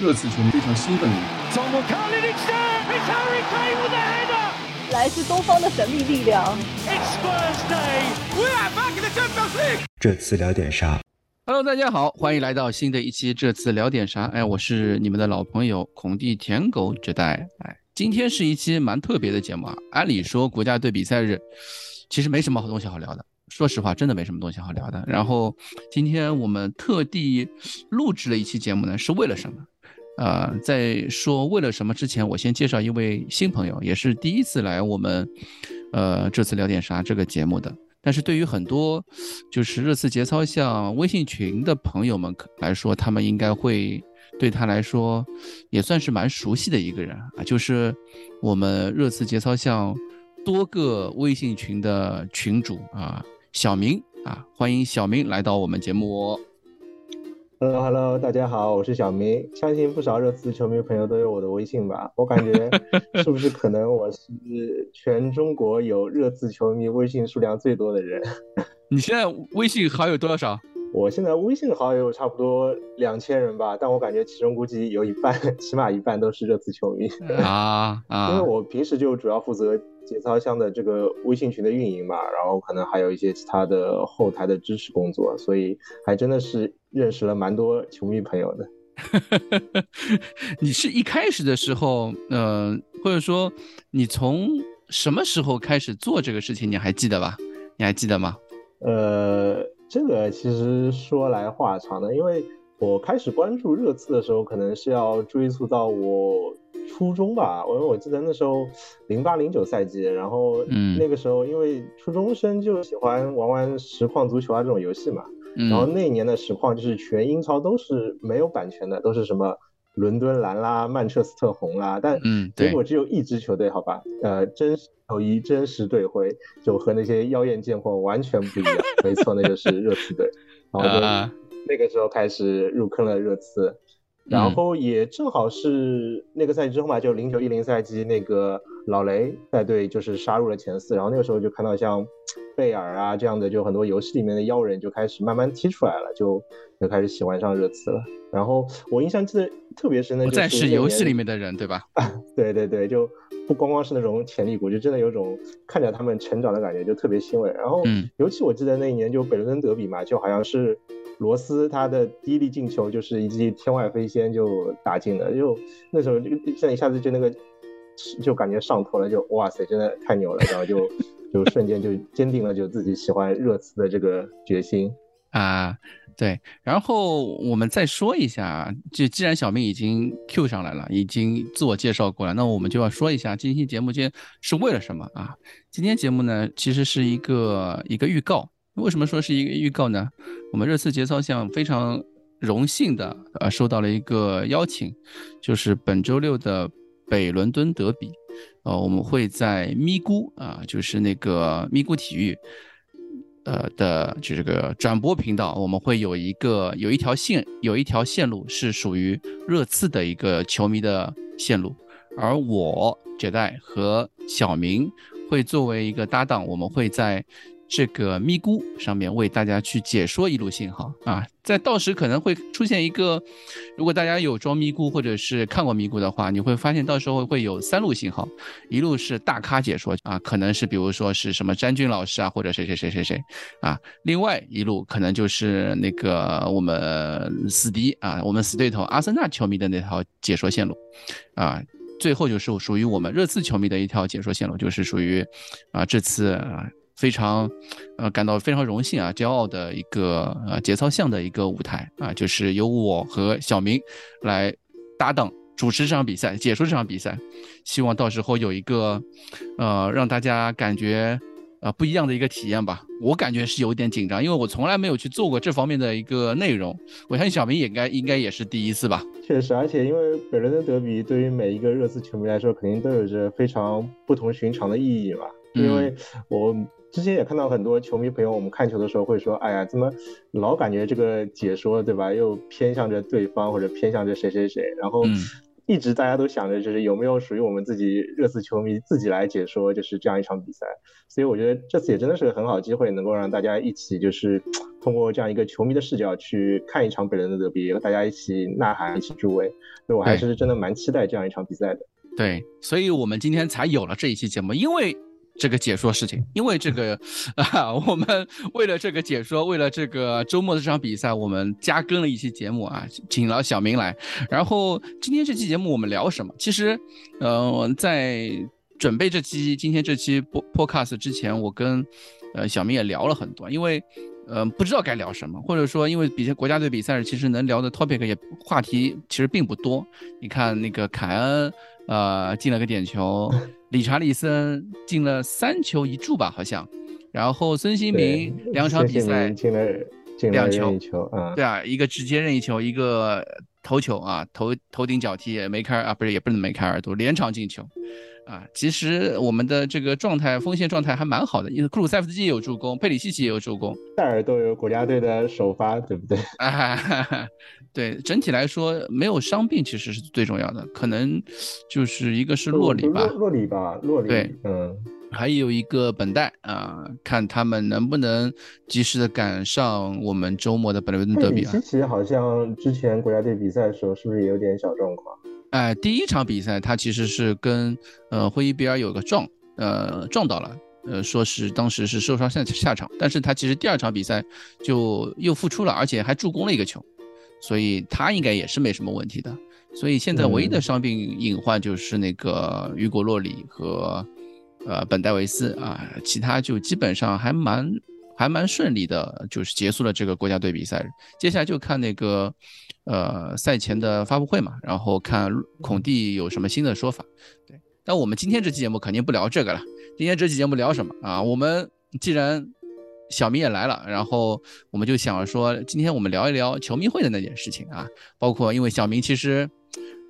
热刺球迷非常兴奋。来自东方的神秘力量。这次聊点啥？Hello，大家好，欢迎来到新的一期。这次聊点啥？哎，我是你们的老朋友孔蒂舔狗这代。哎，今天是一期蛮特别的节目啊。按理说国家队比赛日，其实没什么好东西好聊的。说实话，真的没什么东西好聊的。然后今天我们特地录制了一期节目呢，是为了什么？呃，在说为了什么之前，我先介绍一位新朋友，也是第一次来我们，呃，这次聊点啥这个节目的。但是对于很多就是热刺节操像微信群的朋友们来说，他们应该会对他来说也算是蛮熟悉的一个人啊，就是我们热刺节操像多个微信群的群主啊。小明啊，欢迎小明来到我们节目。Hello，Hello，大家好，我是小明。相信不少热刺球迷朋友都有我的微信吧？我感觉 是不是可能我是全中国有热刺球迷微信数量最多的人？你现在微信好友多少？我现在微信好友差不多两千人吧，但我感觉其中估计有一半，起码一半都是热刺球迷啊啊！因为我平时就主要负责。节操箱的这个微信群的运营嘛，然后可能还有一些其他的后台的支持工作，所以还真的是认识了蛮多球迷朋友的。你是一开始的时候，呃，或者说你从什么时候开始做这个事情？你还记得吧？你还记得吗？呃，这个其实说来话长的，因为我开始关注热刺的时候，可能是要追溯到我。初中吧，因为我记得那时候零八零九赛季，然后那个时候因为初中生就喜欢玩玩实况足球啊这种游戏嘛，然后那一年的实况就是全英超都是没有版权的，都是什么伦敦蓝啦、曼彻斯特红啦，但结果只有一支球队，好吧，呃，真实球衣、真实队徽就和那些妖艳贱货完全不一样，没错，那就是热刺队，然后就那个时候开始入坑了热刺。然后也正好是那个赛季之后嘛，就零九一零赛季，那个老雷带队就是杀入了前四，然后那个时候就看到像贝尔啊这样的，就很多游戏里面的妖人就开始慢慢踢出来了，就就开始喜欢上热刺了。然后我印象记得特别深的，不再是游戏里面的人，对吧？对对对，就不光光是那种潜力股，就真的有种看着他们成长的感觉，就特别欣慰。然后尤其我记得那一年就北伦敦德比嘛，就好像是。罗斯他的第一粒进球就是一记天外飞仙就打进了，就那时候就现在一下子就那个就感觉上头了，就哇塞，真的太牛了，然后就就瞬间就坚定了就自己喜欢热刺的这个决心啊，对，然后我们再说一下，就既然小明已经 Q 上来了，已经自我介绍过了，那我们就要说一下今天节目间是为了什么啊？今天节目呢其实是一个一个预告。为什么说是一个预告呢？我们热刺节操项非常荣幸的呃收到了一个邀请，就是本周六的北伦敦德比，呃，我们会在咪咕啊，就是那个咪咕体育，呃的就这个转播频道，我们会有一个有一条线有一条线路是属于热刺的一个球迷的线路，而我杰代和小明会作为一个搭档，我们会在。这个咪咕上面为大家去解说一路信号啊，在到时可能会出现一个，如果大家有装咪咕或者是看过咪咕的话，你会发现到时候会有三路信号，一路是大咖解说啊，可能是比如说是什么詹军老师啊，或者谁谁谁谁谁啊，另外一路可能就是那个我们死敌啊，我们死对头阿森纳球迷的那条解说线路啊，最后就是属于我们热刺球迷的一条解说线路，就是属于啊这次啊。非常，呃，感到非常荣幸啊，骄傲的一个呃节操项的一个舞台啊，就是由我和小明来搭档主持这场比赛，解说这场比赛，希望到时候有一个，呃，让大家感觉呃不一样的一个体验吧。我感觉是有点紧张，因为我从来没有去做过这方面的一个内容。我相信小明也该应该也是第一次吧。确实，而且因为北伦敦德比对于每一个热刺球迷来说，肯定都有着非常不同寻常的意义嘛。因为我。之前也看到很多球迷朋友，我们看球的时候会说：“哎呀，怎么老感觉这个解说对吧，又偏向着对方或者偏向着谁谁谁？”然后一直大家都想着就是有没有属于我们自己热刺球迷自己来解说就是这样一场比赛，所以我觉得这次也真的是个很好的机会，能够让大家一起就是 通过这样一个球迷的视角去看一场北伦的德比，和大家一起呐喊，一起助威，所以我还是真的蛮期待这样一场比赛的。对，所以我们今天才有了这一期节目，因为。这个解说事情，因为这个 啊，我们 为了这个解说，为了这个周末的这场比赛，我们加更了一期节目啊，请了小明来。然后今天这期节目我们聊什么？其实，呃，在准备这期今天这期播 podcast 之前，我跟呃小明也聊了很多，因为呃不知道该聊什么，或者说因为比赛国家队比赛，其实能聊的 topic 也话题其实并不多。你看那个凯恩。呃，进了个点球，理查利森进了三球一助吧，好像。然后孙兴民两场比赛进了两球，球啊，对啊，一个直接任意球，一个头球啊，头头顶脚踢梅开啊，不是也不能梅开二度，连场进球啊。其实我们的这个状态锋线状态还蛮好的，因为库鲁塞夫斯基也有助攻，佩里西奇也有助攻，戴尔都有国家队的首发，对不对？对，整体来说没有伤病其实是最重要的，可能就是一个是洛里吧，洛里吧，洛里。对，嗯，还有一个本代啊，看他们能不能及时的赶上我们周末的本伦德比啊。其实好像之前国家队比赛的时候是不是也有点小状况？哎，第一场比赛他其实是跟呃霍伊比尔有个撞，呃撞到了，呃说是当时是受伤下下场，但是他其实第二场比赛就又复出了，而且还助攻了一个球。所以他应该也是没什么问题的。所以现在唯一的伤病隐患就是那个雨果洛里和呃本戴维斯啊，其他就基本上还蛮还蛮顺利的，就是结束了这个国家队比赛。接下来就看那个呃赛前的发布会嘛，然后看孔蒂有什么新的说法。对，但我们今天这期节目肯定不聊这个了。今天这期节目聊什么啊？我们既然小明也来了，然后我们就想说，今天我们聊一聊球迷会的那件事情啊，包括因为小明其实，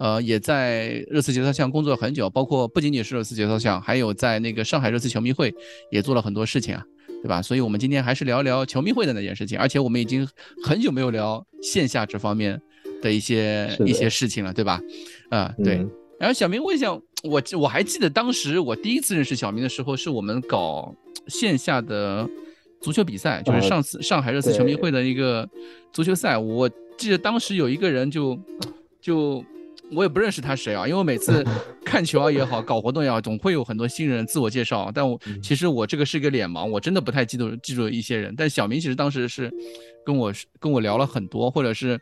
呃，也在热刺节操项工作了很久，包括不仅仅是热刺节操项，还有在那个上海热刺球迷会也做了很多事情啊，对吧？所以我们今天还是聊一聊球迷会的那件事情，而且我们已经很久没有聊线下这方面的一些一些事情了，对吧？啊，对。然后小明，我想，我我还记得当时我第一次认识小明的时候，是我们搞线下的。足球比赛就是上次上海热刺球迷会的一个足球赛，我记得当时有一个人就就我也不认识他谁啊，因为我每次 看球啊也好，搞活动也好，总会有很多新人自我介绍，但我其实我这个是个脸盲，我真的不太记得记住一些人。但小明其实当时是跟我跟我聊了很多，或者是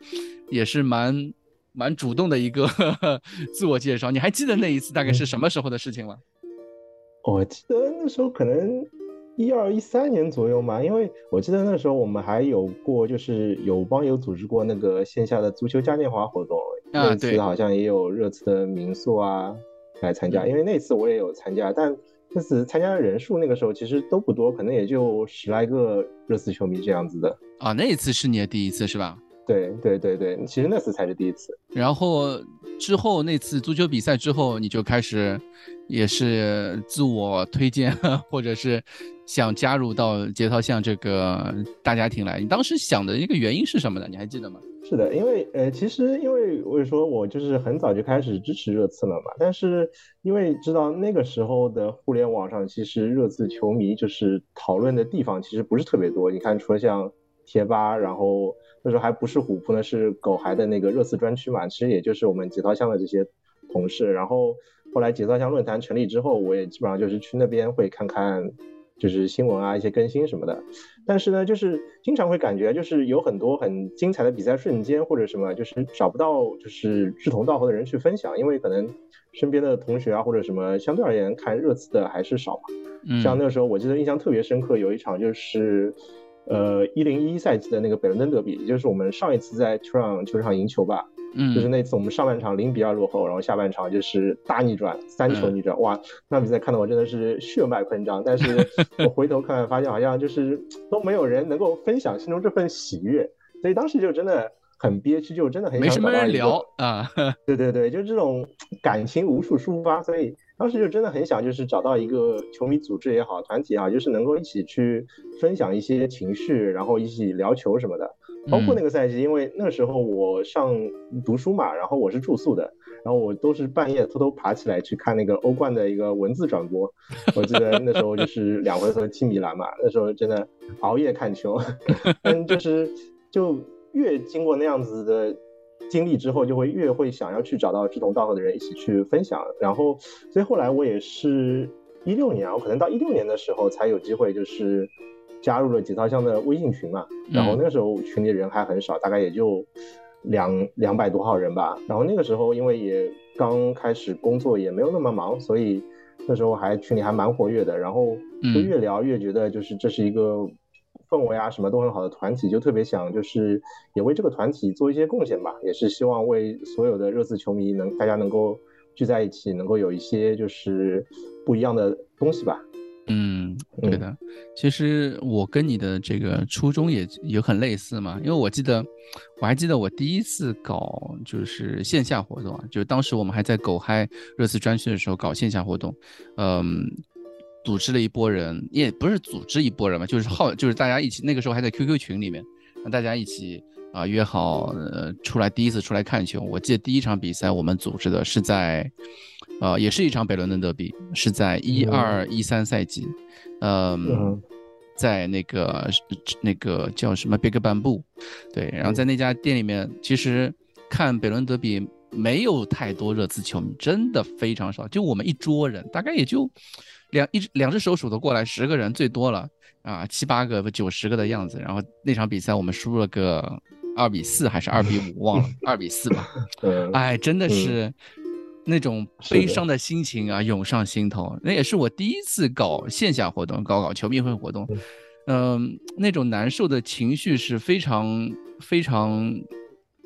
也是蛮蛮主动的一个 自我介绍。你还记得那一次大概是什么时候的事情吗？我记得那时候可能。一二一三年左右嘛，因为我记得那时候我们还有过，就是有帮友组织过那个线下的足球嘉年华活动，那次好像也有热刺的民宿啊来参加，因为那次我也有参加，但那次参加的人数那个时候其实都不多，可能也就十来个热刺球迷这样子的啊。那一次是你的第一次是吧？对对对对，其实那次才是第一次。然后之后那次足球比赛之后，你就开始也是自我推荐，或者是。想加入到节操巷这个大家庭来，你当时想的一个原因是什么呢？你还记得吗？是的，因为呃，其实因为我也说我就是很早就开始支持热刺了嘛，但是因为知道那个时候的互联网上，其实热刺球迷就是讨论的地方其实不是特别多。你看，除了像贴吧，然后那时候还不是虎扑呢，是狗孩的那个热刺专区嘛，其实也就是我们节操巷的这些同事。然后后来节操巷论坛成立之后，我也基本上就是去那边会看看。就是新闻啊，一些更新什么的，但是呢，就是经常会感觉，就是有很多很精彩的比赛瞬间或者什么，就是找不到就是志同道合的人去分享，因为可能身边的同学啊或者什么，相对而言看热刺的还是少嘛。像那个时候，我记得印象特别深刻，有一场就是，呃，一零一赛季的那个北伦敦德比，也就是我们上一次在球场球场赢球吧。嗯，就是那次我们上半场零比二落后，然后下半场就是大逆转，三球逆转，哇，那比赛看得我真的是血脉喷张。但是 我回头看，发现好像就是都没有人能够分享心中这份喜悦，所以当时就真的很憋屈，就真的很没什么人聊啊。对对对，就这种感情无处抒发，所以当时就真的很想，就是找到一个球迷组织也好，团体也好，就是能够一起去分享一些情绪，然后一起聊球什么的。包括那个赛季，因为那时候我上读书嘛，然后我是住宿的，然后我都是半夜偷偷爬起来去看那个欧冠的一个文字转播。我记得那时候就是两回合踢米兰嘛，那时候真的熬夜看球，但就是就。越经过那样子的经历之后，就会越会想要去找到志同道合的人一起去分享。然后，所以后来我也是一六年啊，我可能到一六年的时候才有机会，就是加入了节操箱的微信群嘛。然后那个时候群里人还很少，大概也就两两百多号人吧。然后那个时候因为也刚开始工作，也没有那么忙，所以那时候还群里还蛮活跃的。然后就越聊越觉得，就是这是一个。氛围啊，什么都很好的团体，就特别想就是也为这个团体做一些贡献吧，也是希望为所有的热刺球迷能大家能够聚在一起，能够有一些就是不一样的东西吧。嗯，对的。其实我跟你的这个初衷也也很类似嘛，因为我记得我还记得我第一次搞就是线下活动啊，就当时我们还在狗嗨热刺专区的时候搞线下活动，嗯。组织了一波人，也不是组织一波人嘛，就是好，就是大家一起，那个时候还在 QQ 群里面，让大家一起啊约好，呃，出来第一次出来看球。我记得第一场比赛我们组织的是在，呃，也是一场北伦敦德比，是在一二一三赛季，嗯，在那个那个叫什么 Big Bamboo，对，然后在那家店里面，其实看北伦德比没有太多热刺球迷，真的非常少，就我们一桌人，大概也就。两一只两只手数得过来，十个人最多了啊，七八个不九十个的样子。然后那场比赛我们输了个二比四还是二比五，忘了，二比四吧。哎，真的是那种悲伤的心情啊涌上心头。那也是我第一次搞线下活动，搞搞球迷会活动，嗯，那种难受的情绪是非常非常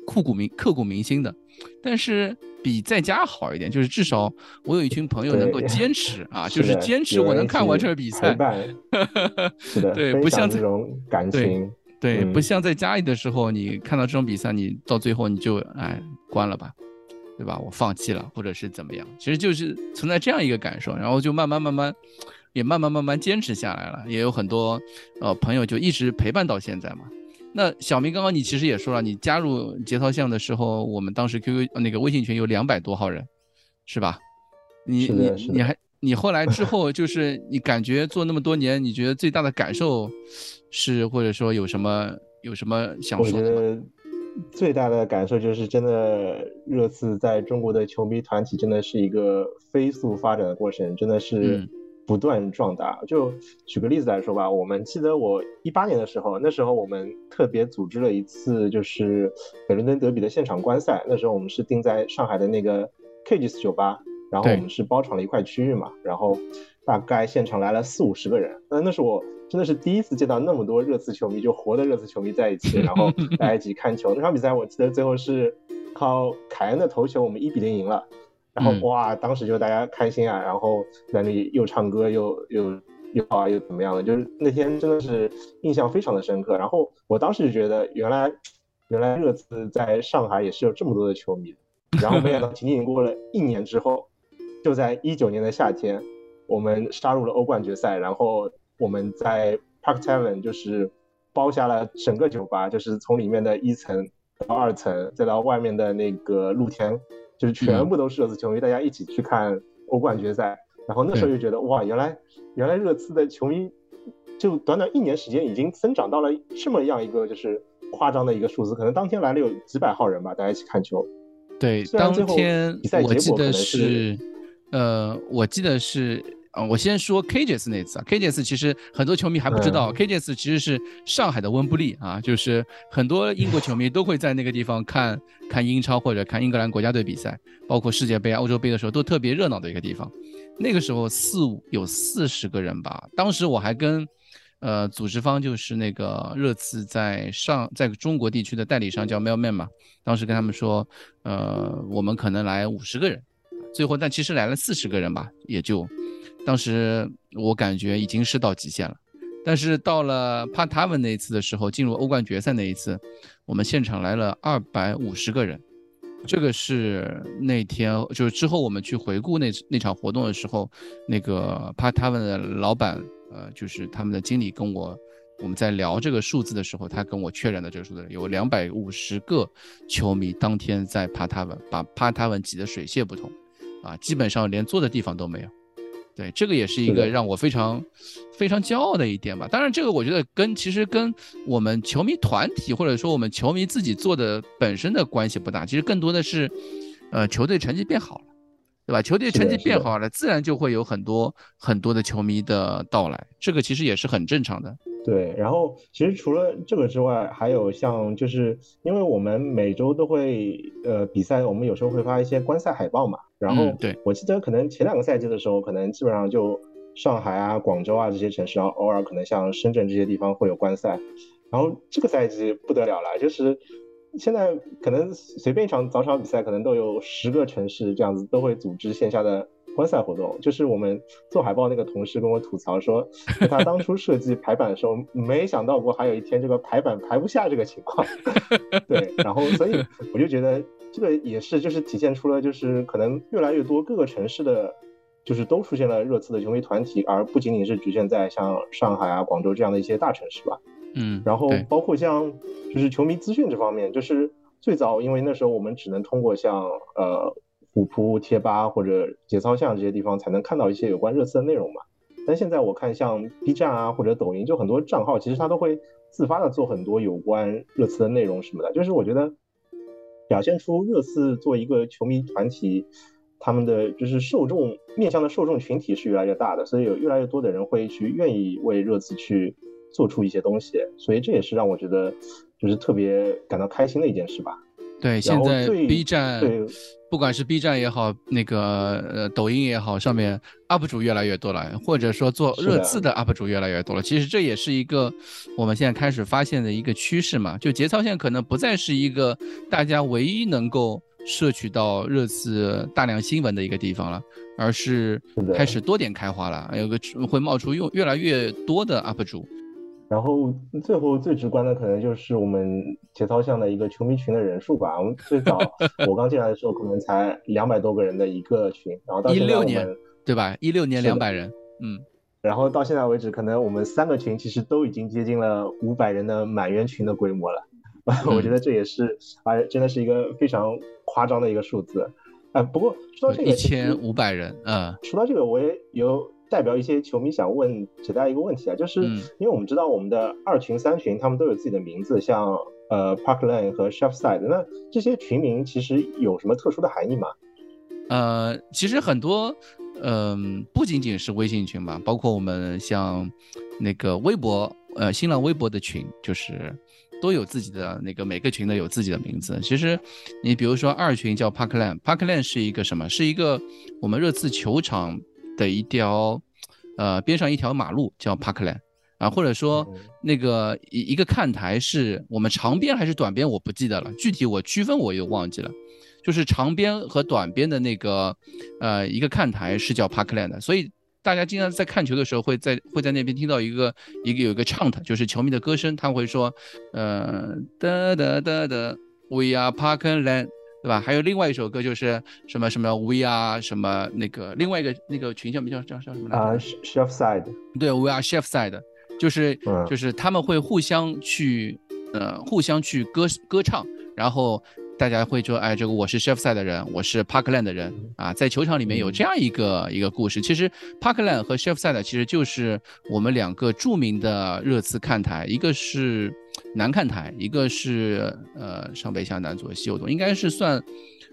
刻骨铭刻骨铭心的。但是比在家好一点，就是至少我有一群朋友能够坚持啊，就是坚持我能看完这个比赛。是的，对，不像这种感情，对，不像在家里的时候，你看到这种比赛，你到最后你就哎关了吧，对吧？我放弃了，或者是怎么样？其实就是存在这样一个感受，然后就慢慢慢慢，也慢慢慢慢坚持下来了，也有很多呃朋友就一直陪伴到现在嘛。那小明，刚刚你其实也说了，你加入节操项的时候，我们当时 QQ 那个微信群有两百多号人，是吧？你你你还你后来之后，就是你感觉做那么多年，你觉得最大的感受是，或者说有什么有什么想说的？最大的感受就是，真的热刺在中国的球迷团体真的是一个飞速发展的过程，真的是。不断壮大。就举个例子来说吧，我们记得我一八年的时候，那时候我们特别组织了一次就是北伦敦德比的现场观赛。那时候我们是定在上海的那个 Cages 酒吧，然后我们是包场了一块区域嘛，然后大概现场来了四五十个人。那那是我真的是第一次见到那么多热刺球迷，就活的热刺球迷在一起，然后 大家一起看球。那场比赛我记得最后是靠凯恩的头球，我们一比零赢了。然后哇，当时就大家开心啊，然后在那里又唱歌又又又啊又怎么样的，就是那天真的是印象非常的深刻。然后我当时就觉得，原来原来热刺在上海也是有这么多的球迷。然后没想到仅仅过了一年之后，就在一九年的夏天，我们杀入了欧冠决赛。然后我们在 Park Tavern 就是包下了整个酒吧，就是从里面的一层到二层，再到外面的那个露天。就是全部都是热刺球迷，大家一起去看欧冠决赛，然后那时候就觉得哇，原来原来热刺的球迷就短短一年时间已经增长到了这么样一个就是夸张的一个数字，可能当天来了有几百号人吧，大家一起看球。对，当天我记得是，呃，我记得是。啊，我先说 KJS 那次啊，KJS 其实很多球迷还不知道，KJS 其实是上海的温布利啊，就是很多英国球迷都会在那个地方看看英超或者看英格兰国家队比赛，包括世界杯、欧洲杯的时候都特别热闹的一个地方。那个时候四五有四十个人吧，当时我还跟呃组织方就是那个热刺在上在中国地区的代理商叫 Mailman 嘛，当时跟他们说，呃，我们可能来五十个人，最后但其实来了四十个人吧，也就。当时我感觉已经是到极限了，但是到了帕塔文那一次的时候，进入欧冠决赛那一次，我们现场来了二百五十个人。这个是那天，就是之后我们去回顾那那场活动的时候，那个帕塔文的老板，呃，就是他们的经理跟我，我们在聊这个数字的时候，他跟我确认的这个数字，有两百五十个球迷当天在帕塔文，把帕塔文挤得水泄不通，啊，基本上连坐的地方都没有。对，这个也是一个让我非常非常骄傲的一点吧。当然，这个我觉得跟其实跟我们球迷团体或者说我们球迷自己做的本身的关系不大，其实更多的是，呃，球队成绩变好了，对吧？球队成绩变好了，自然就会有很多很多的球迷的到来，这个其实也是很正常的。对，然后其实除了这个之外，还有像就是因为我们每周都会呃比赛，我们有时候会发一些观赛海报嘛。然后对我记得可能前两个赛季的时候，可能基本上就上海啊、广州啊这些城市，然后偶尔可能像深圳这些地方会有观赛。然后这个赛季不得了了，就是现在可能随便一场早场比赛，可能都有十个城市这样子都会组织线下的。观赛活动就是我们做海报那个同事跟我吐槽说，他当初设计排版的时候，没想到过还有一天这个排版排不下这个情况。对，然后所以我就觉得这个也是就是体现出了就是可能越来越多各个城市的，就是都出现了热刺的球迷团体，而不仅仅是局限在像上海啊、广州这样的一些大城市吧。嗯，然后包括像就是球迷资讯这方面，就是最早因为那时候我们只能通过像呃。虎扑、贴吧或者节操巷这些地方才能看到一些有关热刺的内容嘛？但现在我看像 B 站啊或者抖音，就很多账号其实它都会自发的做很多有关热刺的内容什么的。就是我觉得表现出热刺作为一个球迷团体，他们的就是受众面向的受众群体是越来越大的，所以有越来越多的人会去愿意为热刺去做出一些东西。所以这也是让我觉得就是特别感到开心的一件事吧。对，现在 B 站。不管是 B 站也好，那个呃抖音也好，上面 UP 主越来越多了，或者说做热刺的 UP 主越来越多了。其实这也是一个我们现在开始发现的一个趋势嘛。就节操线可能不再是一个大家唯一能够摄取到热刺大量新闻的一个地方了，而是开始多点开花了，有个会冒出用越来越多的 UP 主。然后最后最直观的可能就是我们节操巷的一个球迷群的人数吧。我们最早 我刚进来的时候可能才两百多个人的一个群，然后到现在我们对吧？一六年两百人，嗯，然后到现在为止，可能我们三个群其实都已经接近了五百人的满员群的规模了。我觉得这也是啊，真的是一个非常夸张的一个数字。啊，不过说到这个一千五百人，嗯，说到这个我也有。代表一些球迷想问大家一个问题啊，就是因为我们知道我们的二群、三群他们都有自己的名字，像呃 Park Lane 和 Chef Side，那这些群名其实有什么特殊的含义吗？呃，其实很多，嗯，不仅仅是微信群吧，包括我们像那个微博，呃，新浪微博的群，就是都有自己的那个每个群的有自己的名字。其实你比如说二群叫 Park Lane，Park Lane 是一个什么？是一个我们热刺球场。的一条，呃，边上一条马路叫 Parkland 啊，或者说那个一一个看台是我们长边还是短边，我不记得了，具体我区分我又忘记了，就是长边和短边的那个，呃，一个看台是叫 Parkland，所以大家经常在看球的时候会在会在那边听到一个一个有一个 chant，就是球迷的歌声，他会说，呃，哒哒哒哒，We are Parkland。对吧？还有另外一首歌，就是什么什么 We Are 什么那个另外一个那个群叫叫叫叫什么来着？啊，Chef Side。对，We Are Chef Side，就是就是他们会互相去呃互相去歌歌唱，然后。大家会说，哎，这个我是 Chef Side 的人，我是 Parkland 的人啊，在球场里面有这样一个一个故事。其实 Parkland 和 Chef Side 其实就是我们两个著名的热刺看台，一个是南看台，一个是呃上北下南左西右东，应该是算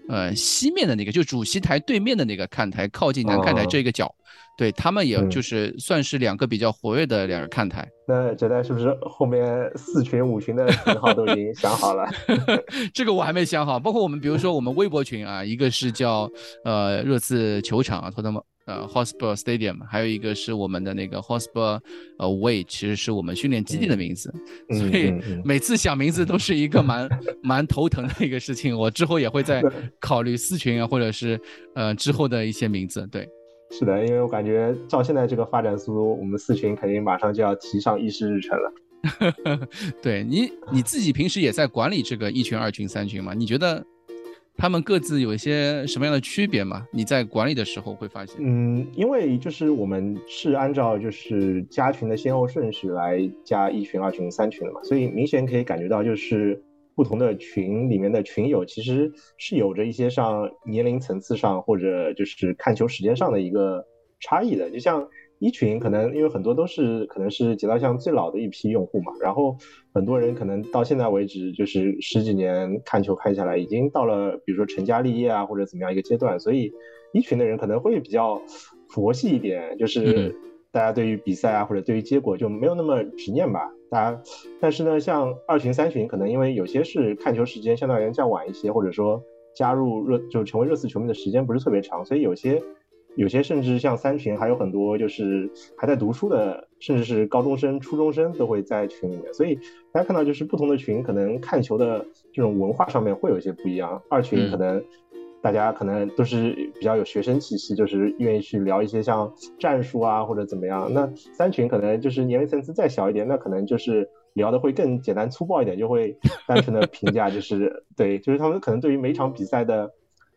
呃西面的那个，就主席台对面的那个看台，靠近南看台这个角。对他们，也就是算是两个比较活跃的两个看台。那哲代是不是后面四群、五群的群号都已经想好了？这个我还没想好。包括我们，比如说我们微博群啊，一个是叫呃热刺球场啊，托特呃 Hotspur Stadium，还有一个是我们的那个 Hotspur 呃 Way，其实是我们训练基地的名字。所以每次想名字都是一个蛮蛮头疼的一个事情。我之后也会再考虑四群啊，或者是呃之后的一些名字。对。是的，因为我感觉照现在这个发展速度，我们四群肯定马上就要提上议事日程了。对你你自己平时也在管理这个一群、二群、三群吗？你觉得他们各自有一些什么样的区别吗？你在管理的时候会发现？嗯，因为就是我们是按照就是加群的先后顺序来加一群、二群、三群的嘛，所以明显可以感觉到就是不同的群里面的群友其实是有着一些上年龄层次上或者就是看球时间上的一个差异的，就像。一群可能因为很多都是可能是节操巷最老的一批用户嘛，然后很多人可能到现在为止就是十几年看球看下来，已经到了比如说成家立业啊或者怎么样一个阶段，所以一群的人可能会比较佛系一点，就是大家对于比赛啊或者对于结果就没有那么执念吧。大家，但是呢，像二群三群，可能因为有些是看球时间相对而言较晚一些，或者说加入热就成为热刺球迷的时间不是特别长，所以有些。有些甚至像三群，还有很多就是还在读书的，甚至是高中生、初中生都会在群里面。所以大家看到，就是不同的群可能看球的这种文化上面会有一些不一样。二群可能大家可能都是比较有学生气息，就是愿意去聊一些像战术啊或者怎么样。那三群可能就是年龄层次再小一点，那可能就是聊的会更简单粗暴一点，就会单纯的 评价，就是对，就是他们可能对于每场比赛的。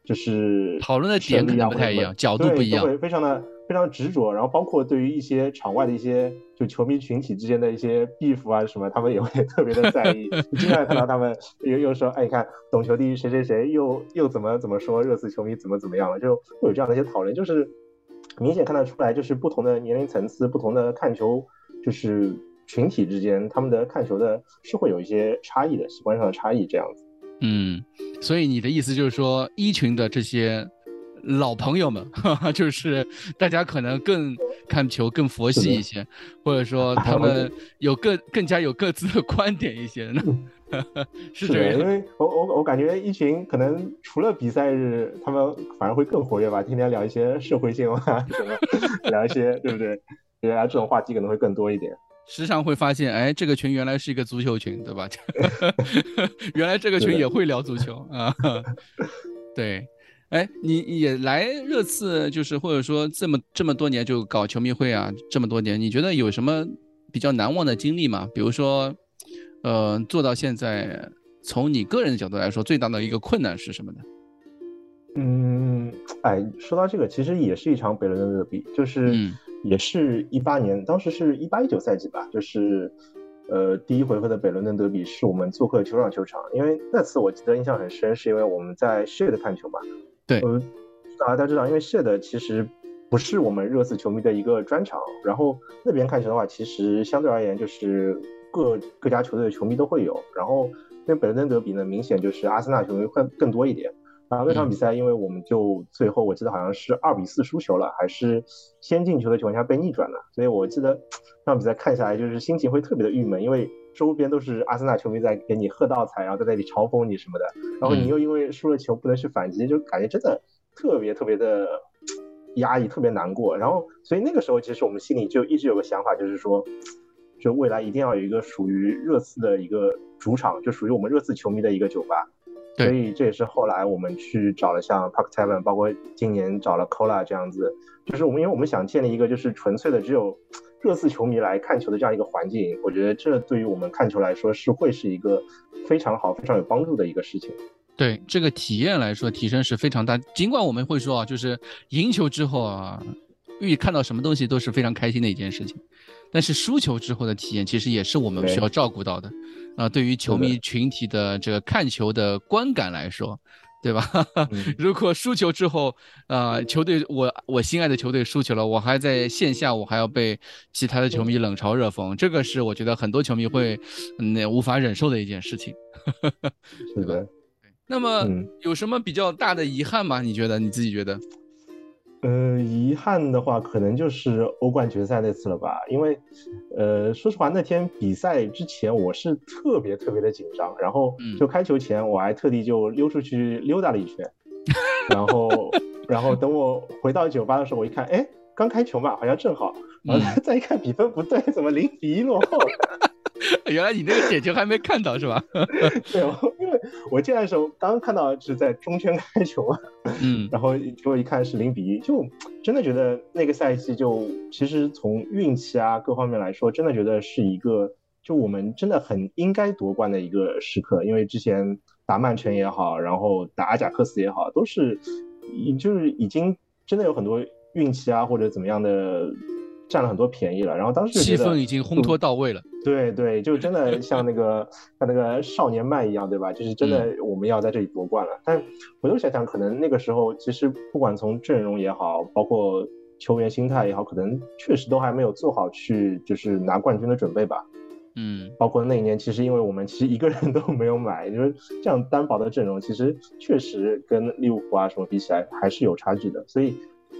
就是讨论的点可能不太一样，角度不一样，会非常的非常执着。然后包括对于一些场外的一些就球迷群体之间的一些 beef 啊什么，他们也会 特别的在意。经常看到他们又又说，哎，你看懂球帝谁谁谁又又怎么怎么说热刺球迷怎么怎么样了，就会有这样的一些讨论。就是明显看得出来，就是不同的年龄层次、不同的看球就是群体之间，他们的看球的是会有一些差异的，习惯上的差异这样子。嗯，所以你的意思就是说，一群的这些老朋友们，就是大家可能更看球更佛系一些，或者说他们有更更加有各自的观点一些呢？是这样，因为我我我感觉一群可能除了比赛日，他们反而会更活跃吧，天天聊一些社会新闻啊什么，聊一些对不对？原来这种话题可能会更多一点。时常会发现，哎，这个群原来是一个足球群，对吧？原来这个群也会聊足球啊。对，哎，你也来热刺，就是或者说这么这么多年就搞球迷会啊，这么多年，你觉得有什么比较难忘的经历吗？比如说，呃，做到现在，从你个人的角度来说，最大的一个困难是什么呢？嗯，哎，说到这个，其实也是一场北伦敦德比，就是。也是一八年，当时是一八一九赛季吧，就是，呃，第一回合的北伦敦德比是我们做客球场球场，因为那次我记得印象很深，是因为我们在 Shed 看球嘛。对，呃，大家知道，因为 Shed 其实不是我们热刺球迷的一个专场，然后那边看球的话，其实相对而言就是各各家球队的球迷都会有，然后因为北伦敦德比呢，明显就是阿森纳球迷会更多一点。然后那场比赛，因为我们就最后我记得好像是二比四输球了，还是先进球的情况下被逆转了，所以我记得那场比赛看下来就是心情会特别的郁闷，因为周边都是阿森纳球迷在给你喝倒彩，然后在那里嘲讽你什么的，然后你又因为输了球不能去反击，就感觉真的特别特别的 压抑，特别难过。然后所以那个时候其实我们心里就一直有个想法，就是说，就未来一定要有一个属于热刺的一个主场，就属于我们热刺球迷的一个酒吧。所以这也是后来我们去找了像 Park Tavern，包括今年找了 Cola 这样子，就是我们因为我们想建立一个就是纯粹的只有热刺球迷来看球的这样一个环境，我觉得这对于我们看球来说是会是一个非常好、非常有帮助的一个事情。对这个体验来说，提升是非常大。尽管我们会说啊，就是赢球之后啊，遇看到什么东西都是非常开心的一件事情。但是输球之后的体验，其实也是我们需要照顾到的，啊，对于球迷群体的这个看球的观感来说，对吧？如果输球之后，啊，球队我我心爱的球队输球了，我还在线下，我还要被其他的球迷冷嘲热讽，这个是我觉得很多球迷会那无法忍受的一件事情，对吧？那么有什么比较大的遗憾吗？你觉得你自己觉得？呃，遗憾的话，可能就是欧冠决赛那次了吧。因为，呃，说实话，那天比赛之前我是特别特别的紧张，然后就开球前我还特地就溜出去溜达了一圈，然后，然后等我回到酒吧的时候，我一看，哎，刚开球嘛，好像正好，然后 再一看比分不对，怎么零比一落后？原来你那个点球还没看到是吧？对，我进来的时候刚刚看到是在中圈开球嘛，嗯，然后结果一看是零比一，就真的觉得那个赛季就其实从运气啊各方面来说，真的觉得是一个就我们真的很应该夺冠的一个时刻，因为之前打曼城也好，然后打阿贾克斯也好，都是就是已经真的有很多运气啊或者怎么样的。占了很多便宜了，然后当时气氛已经烘托到位了。对对，就真的像那个像那个少年漫一样，对吧？就是真的我们要在这里夺冠了。但回头想想，可能那个时候其实不管从阵容也好，包括球员心态也好，可能确实都还没有做好去就是拿冠军的准备吧。嗯，包括那一年，其实因为我们其实一个人 都没有买，就是这样单薄的阵容，其实确实跟利物浦啊什么比起来还是有差距的。所以。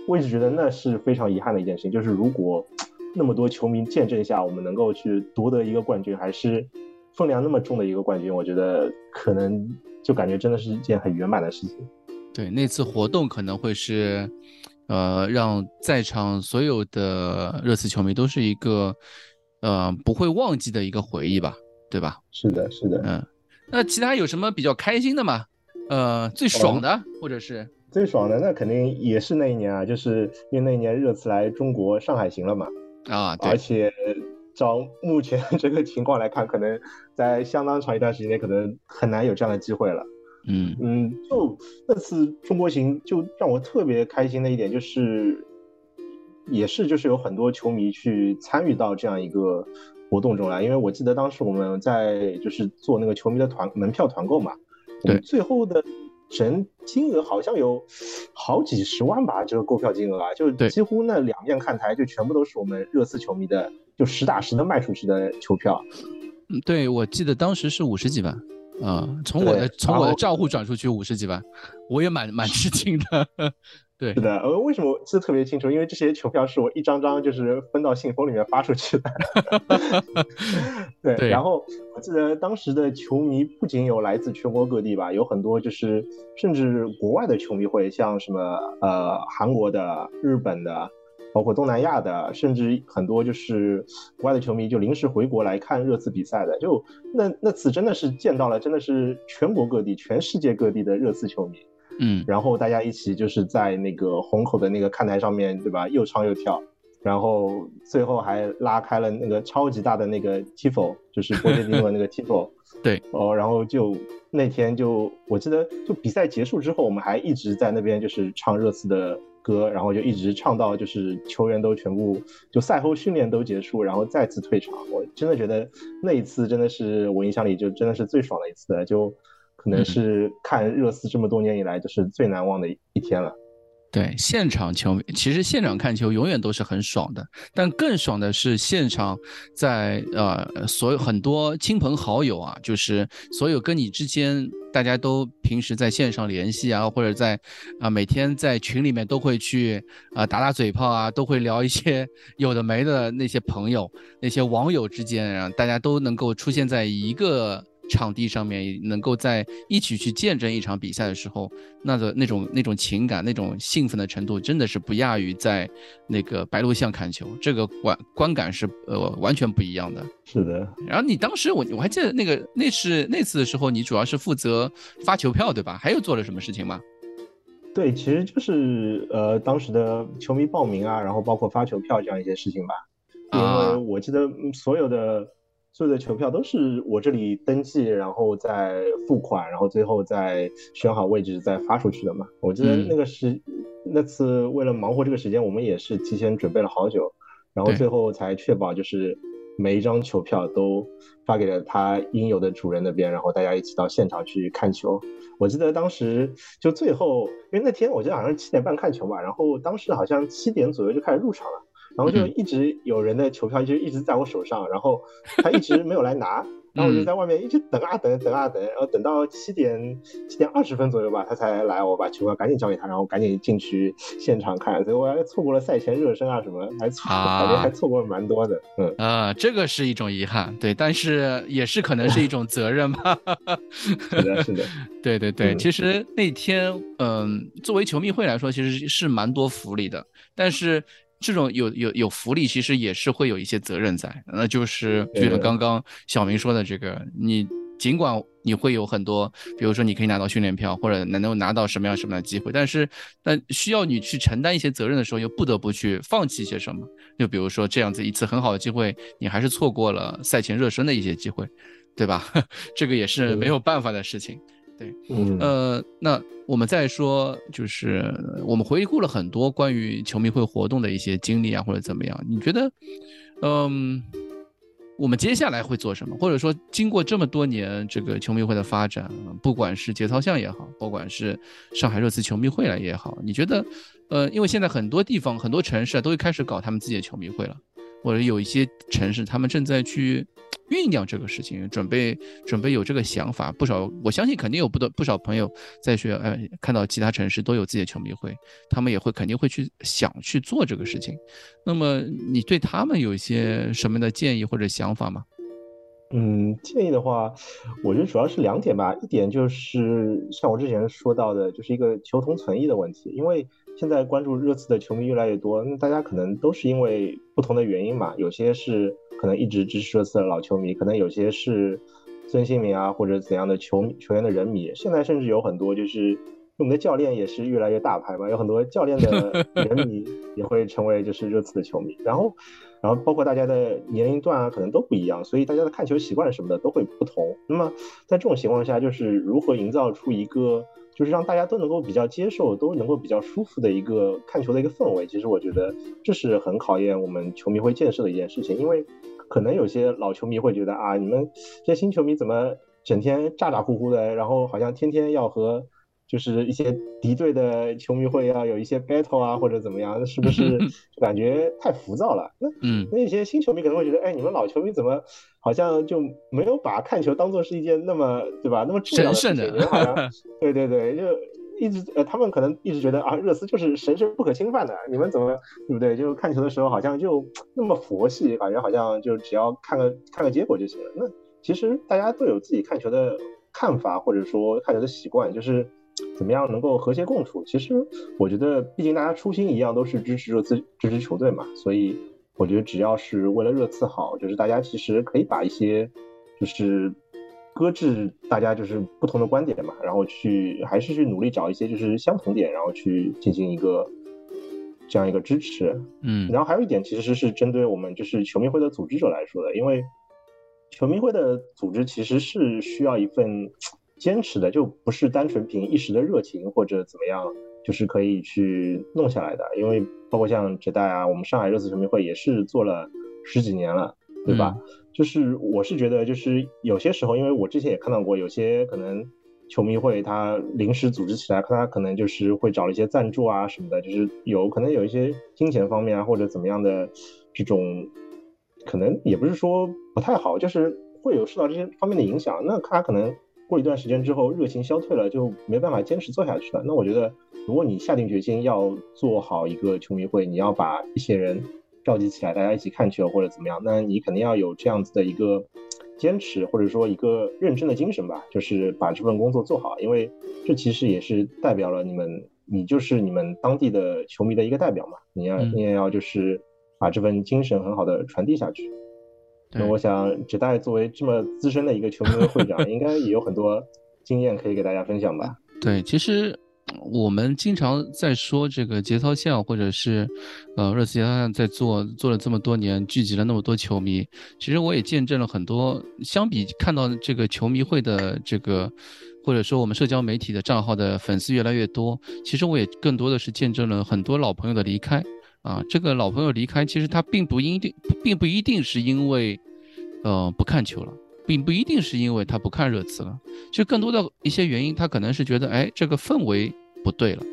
我一直觉得那是非常遗憾的一件事情，就是如果那么多球迷见证下，我们能够去夺得一个冠军，还是分量那么重的一个冠军，我觉得可能就感觉真的是一件很圆满的事情。对，那次活动可能会是，呃，让在场所有的热刺球迷都是一个，呃，不会忘记的一个回忆吧，对吧？是的，是的。嗯，那其他有什么比较开心的吗？呃，最爽的，或者是？最爽的那肯定也是那一年啊，就是因为那一年热刺来中国上海行了嘛，啊，对，而且照目前这个情况来看，可能在相当长一段时间内，可能很难有这样的机会了。嗯嗯，就那次中国行，就让我特别开心的一点就是，也是就是有很多球迷去参与到这样一个活动中来，因为我记得当时我们在就是做那个球迷的团门票团购嘛，对，最后的。整金额好像有好几十万吧，这个购票金额啊，就几乎那两面看台就全部都是我们热刺球迷的，就实打实的卖出去的球票。嗯，对，我记得当时是五十几万，啊，从我的从我的账户转出去五十几万，我也蛮蛮吃惊的。对，是的，呃，为什么记得特别清楚？因为这些球票是我一张张就是分到信封里面发出去的。对，然后我记得当时的球迷不仅有来自全国各地吧，有很多就是甚至国外的球迷会，像什么呃韩国的、日本的，包括东南亚的，甚至很多就是国外的球迷就临时回国来看热刺比赛的。就那那次真的是见到了，真的是全国各地、全世界各地的热刺球迷。嗯，然后大家一起就是在那个虹口的那个看台上面对吧，又唱又跳，然后最后还拉开了那个超级大的那个 tifo，就是波切蒂诺那个 tifo。对，哦，然后就那天就我记得就比赛结束之后，我们还一直在那边就是唱热刺的歌，然后就一直唱到就是球员都全部就赛后训练都结束，然后再次退场。我真的觉得那一次真的是我印象里就真的是最爽的一次，就。可能是看热刺这么多年以来就是最难忘的一天了。对，现场球迷其实现场看球永远都是很爽的，但更爽的是现场在呃所有很多亲朋好友啊，就是所有跟你之间大家都平时在线上联系啊，或者在啊每天在群里面都会去啊打打嘴炮啊，都会聊一些有的没的那些朋友、那些网友之间啊，大家都能够出现在一个。场地上面能够在一起去见证一场比赛的时候，那个那种那种情感、那种兴奋的程度，真的是不亚于在那个白鹿巷看球，这个观观感是呃完全不一样的。是的。然后你当时我我还记得那个那是那次的时候，你主要是负责发球票对吧？还有做了什么事情吗？对，其实就是呃当时的球迷报名啊，然后包括发球票这样一些事情吧。因为我记得所有的。所有的球票都是我这里登记，然后再付款，然后最后再选好位置再发出去的嘛。我记得那个时那次为了忙活这个时间，我们也是提前准备了好久，然后最后才确保就是每一张球票都发给了他应有的主人那边，然后大家一起到现场去看球。我记得当时就最后，因为那天我记得好像是七点半看球吧，然后当时好像七点左右就开始入场了。然后就一直有人的球票就一直在我手上，然后他一直没有来拿，然后我就在外面一直等啊等，等啊等，然后等到七点七点二十分左右吧，他才来，我把球票赶紧交给他，然后赶紧进去现场看，所以我还错过了赛前热身啊什么，还错，感觉还错过了蛮多的，嗯。啊，这个是一种遗憾，对，但是也是可能是一种责任吧，是的，是的，对对对，其实那天，嗯，作为球迷会来说，其实是蛮多福利的，但是。这种有有有福利，其实也是会有一些责任在，那就是就像刚刚小明说的这个，你尽管你会有很多，比如说你可以拿到训练票，或者能够拿到什么样什么样的机会，但是那需要你去承担一些责任的时候，又不得不去放弃一些什么。就比如说这样子一次很好的机会，你还是错过了赛前热身的一些机会，对吧？这个也是没有办法的事情。对，嗯，呃，那我们再说，就是我们回顾了很多关于球迷会活动的一些经历啊，或者怎么样？你觉得，嗯，我们接下来会做什么？或者说，经过这么多年这个球迷会的发展，不管是节操巷也好，不管是上海热刺球迷会了也好，你觉得，呃，因为现在很多地方、很多城市啊，都会开始搞他们自己的球迷会了，或者有一些城市他们正在去。酝酿这个事情，准备准备有这个想法，不少我相信肯定有不多不少朋友在学，呃，看到其他城市都有自己的球迷会，他们也会肯定会去想去做这个事情。那么你对他们有一些什么样的建议或者想法吗？嗯，建议的话，我觉得主要是两点吧。一点就是像我之前说到的，就是一个求同存异的问题。因为现在关注热刺的球迷越来越多，那大家可能都是因为不同的原因嘛。有些是可能一直支持热刺的老球迷，可能有些是孙兴民啊或者怎样的球球员的人迷。现在甚至有很多就是我们的教练也是越来越大牌嘛，有很多教练的人迷 也会成为就是热刺的球迷。然后。然后包括大家的年龄段啊，可能都不一样，所以大家的看球习惯什么的都会不同。那么在这种情况下，就是如何营造出一个就是让大家都能够比较接受、都能够比较舒服的一个看球的一个氛围，其实我觉得这是很考验我们球迷会建设的一件事情。因为可能有些老球迷会觉得啊，你们这些新球迷怎么整天咋咋呼呼的，然后好像天天要和。就是一些敌对的球迷会要有一些 battle 啊，或者怎么样，是不是 感觉太浮躁了？那嗯，那些新球迷可能会觉得，哎，你们老球迷怎么好像就没有把看球当做是一件那么对吧，那么重要的事情？好像 对对对，就一直呃，他们可能一直觉得啊，热刺就是神圣不可侵犯的，你们怎么对不对？就看球的时候好像就那么佛系，感觉好像就只要看个看个结果就行了。那其实大家都有自己看球的看法，或者说看球的习惯，就是。怎么样能够和谐共处？其实我觉得，毕竟大家初心一样，都是支持热刺、支持球队嘛。所以我觉得，只要是为了热刺好，就是大家其实可以把一些就是搁置大家就是不同的观点嘛，然后去还是去努力找一些就是相同点，然后去进行一个这样一个支持。嗯，然后还有一点其实是针对我们就是球迷会的组织者来说的，因为球迷会的组织其实是需要一份。坚持的就不是单纯凭一时的热情或者怎么样，就是可以去弄下来的。因为包括像浙大啊，我们上海热刺球迷会也是做了十几年了，对吧？就是我是觉得，就是有些时候，因为我之前也看到过，有些可能球迷会他临时组织起来，他可能就是会找一些赞助啊什么的，就是有可能有一些金钱方面啊或者怎么样的这种，可能也不是说不太好，就是会有受到这些方面的影响。那他可能。过一段时间之后，热情消退了，就没办法坚持做下去了。那我觉得，如果你下定决心要做好一个球迷会，你要把一些人召集起来，大家一起看球或者怎么样，那你肯定要有这样子的一个坚持，或者说一个认真的精神吧，就是把这份工作做好。因为这其实也是代表了你们，你就是你们当地的球迷的一个代表嘛。你要你也要就是把这份精神很好的传递下去。那我想，只代作为这么资深的一个球迷会长，应该也有很多经验可以给大家分享吧？对，其实我们经常在说这个节操线，或者是呃热刺节操线在做做了这么多年，聚集了那么多球迷。其实我也见证了很多，相比看到这个球迷会的这个，或者说我们社交媒体的账号的粉丝越来越多，其实我也更多的是见证了很多老朋友的离开。啊，这个老朋友离开，其实他并不一定，并不一定是因为，呃，不看球了，并不一定是因为他不看热刺了，就更多的一些原因，他可能是觉得，哎，这个氛围不对了，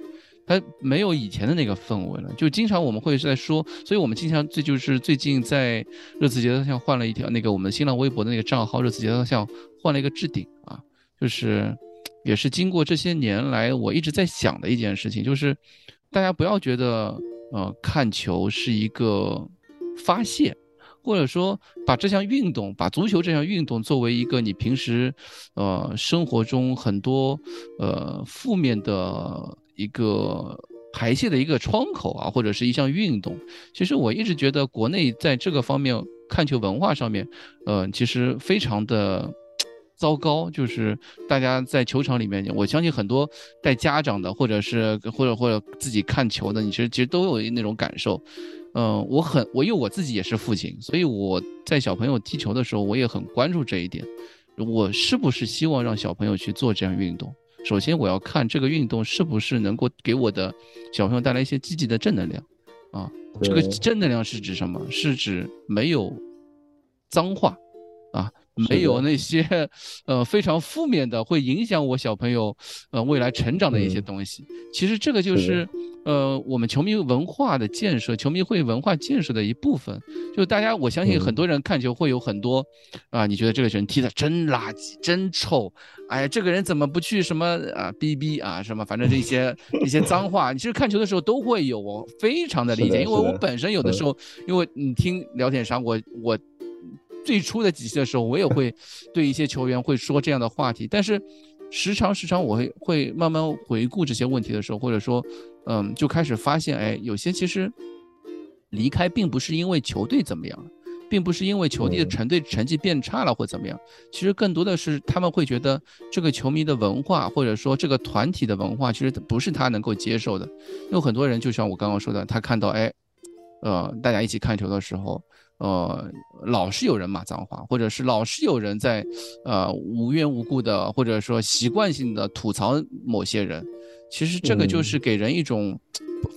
他没有以前的那个氛围了。就经常我们会在说，所以我们经常这就是最近在热刺节操巷换了一条那个我们新浪微博的那个账号，热刺节操巷换了一个置顶啊，就是也是经过这些年来我一直在想的一件事情，就是大家不要觉得。呃，看球是一个发泄，或者说把这项运动，把足球这项运动作为一个你平时呃生活中很多呃负面的一个排泄的一个窗口啊，或者是一项运动。其实我一直觉得国内在这个方面看球文化上面，呃，其实非常的糟糕，就是大家在球场里面，我相信很多带家长的，或者是或者或者自己看球的，你其实其实都有那种感受。嗯，我很我因为我自己也是父亲，所以我在小朋友踢球的时候，我也很关注这一点。我是不是希望让小朋友去做这样运动？首先，我要看这个运动是不是能够给我的小朋友带来一些积极的正能量啊。这个正能量是指什么？是指没有脏话啊。没有那些，呃，非常负面的，会影响我小朋友，呃，未来成长的一些东西。其实这个就是，呃，我们球迷文化的建设，球迷会文化建设的一部分。就大家，我相信很多人看球会有很多，啊，你觉得这个人踢的真垃圾，真臭，哎呀，这个人怎么不去什么啊，逼逼啊，什么，反正这些 一些脏话，你其实看球的时候都会有，我非常的理解，因为我本身有的时候，因为你听聊天啥，我我。最初的几期的时候，我也会 对一些球员会说这样的话题，但是时常时常我会会慢慢回顾这些问题的时候，或者说，嗯，就开始发现，哎，有些其实离开并不是因为球队怎么样，并不是因为球队的成队成绩变差了或怎么样，其实更多的是他们会觉得这个球迷的文化或者说这个团体的文化其实不是他能够接受的，因为很多人就像我刚刚说的，他看到哎，呃，大家一起看球的时候。呃，老是有人骂脏话，或者是老是有人在，呃，无缘无故的，或者说习惯性的吐槽某些人，其实这个就是给人一种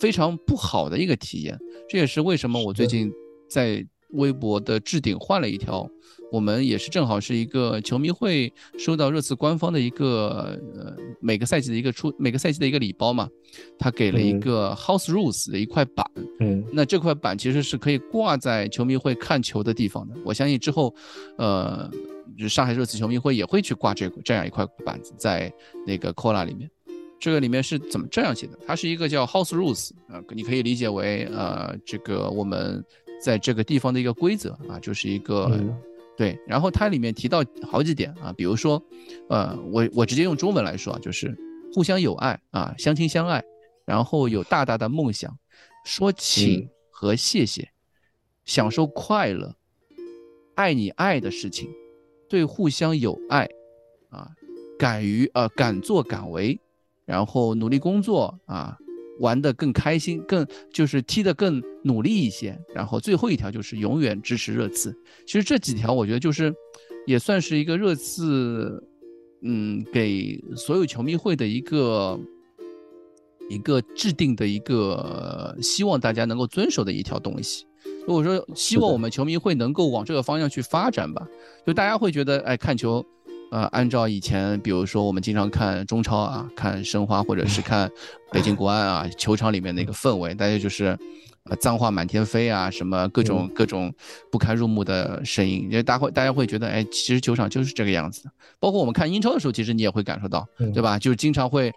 非常不好的一个体验。这也是为什么我最近在微博的置顶换了一条。我们也是正好是一个球迷会收到热刺官方的一个呃每个赛季的一个出每个赛季的一个礼包嘛，他给了一个 House Rules 的一块板，嗯，那这块板其实是可以挂在球迷会看球的地方的。我相信之后，呃，就上海热刺球迷会也会去挂这这样一块板子在那个 Cola 里面。这个里面是怎么这样写的？它是一个叫 House Rules 啊，你可以理解为呃这个我们在这个地方的一个规则啊，就是一个。对，然后它里面提到好几点啊，比如说，呃，我我直接用中文来说啊，就是互相友爱啊，相亲相爱，然后有大大的梦想，说请和谢谢，享受快乐，爱你爱的事情，对互相有爱，啊，敢于呃敢作敢为，然后努力工作啊。玩得更开心，更就是踢得更努力一些。然后最后一条就是永远支持热刺。其实这几条我觉得就是，也算是一个热刺，嗯，给所有球迷会的一个一个制定的一个希望大家能够遵守的一条东西。如果说希望我们球迷会能够往这个方向去发展吧，就大家会觉得，哎，看球。呃，按照以前，比如说我们经常看中超啊，看申花或者是看北京国安啊，球场里面那个氛围，大家就是，呃，脏话满天飞啊，什么各种各种不堪入目的声音，因为大会大家会觉得，哎，其实球场就是这个样子的。包括我们看英超的时候，其实你也会感受到，对吧？就是经常会，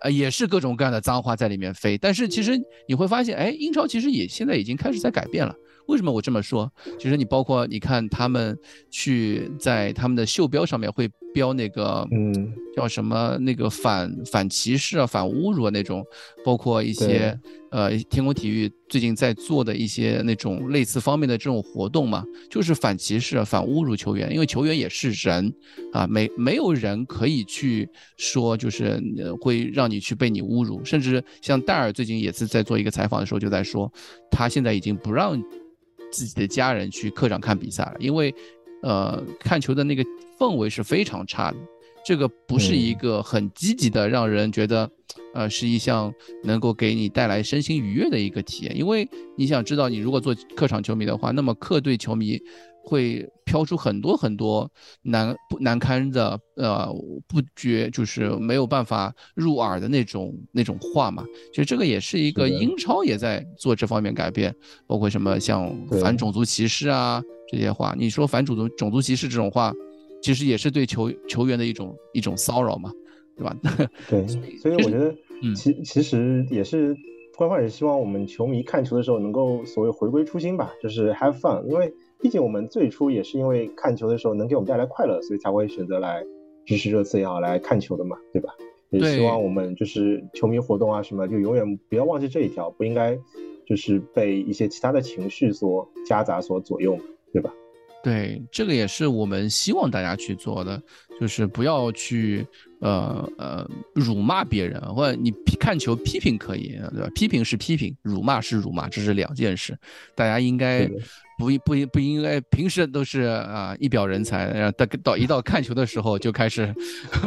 呃，也是各种各样的脏话在里面飞。但是其实你会发现，哎，英超其实也现在已经开始在改变了。为什么我这么说？其实你包括你看他们去在他们的袖标上面会标那个，嗯，叫什么那个反反歧视啊、反侮辱啊那种，包括一些呃天空体育最近在做的一些那种类似方面的这种活动嘛，就是反歧视、反侮辱球员，因为球员也是人啊，没没有人可以去说就是会让你去被你侮辱，甚至像戴尔最近也是在做一个采访的时候就在说，他现在已经不让。自己的家人去客场看比赛了，因为，呃，看球的那个氛围是非常差的，这个不是一个很积极的，让人觉得，呃，是一项能够给你带来身心愉悦的一个体验。因为你想知道，你如果做客场球迷的话，那么客队球迷。会飘出很多很多难不难堪的，呃，不觉就是没有办法入耳的那种那种话嘛。其实这个也是一个英超也在做这方面改变，包括什么像反种族歧视啊这些话。你说反种族种族歧视这种话，其实也是对球球员的一种一种骚扰嘛，对吧？对，所以我觉得，其其实也是官方也希望我们球迷看球的时候能够所谓回归初心吧，就是 have fun，因为。毕竟我们最初也是因为看球的时候能给我们带来快乐，所以才会选择来支持热刺也好来看球的嘛，对吧？也希望我们就是球迷活动啊什么，就永远不要忘记这一条，不应该就是被一些其他的情绪所夹杂、所左右，对吧？对，这个也是我们希望大家去做的，就是不要去呃呃辱骂别人，或者你看球批评可以，对吧？批评是批评，辱骂是辱骂，这是两件事。大家应该不不不应该平时都是啊一表人才，然后到到一到看球的时候就开始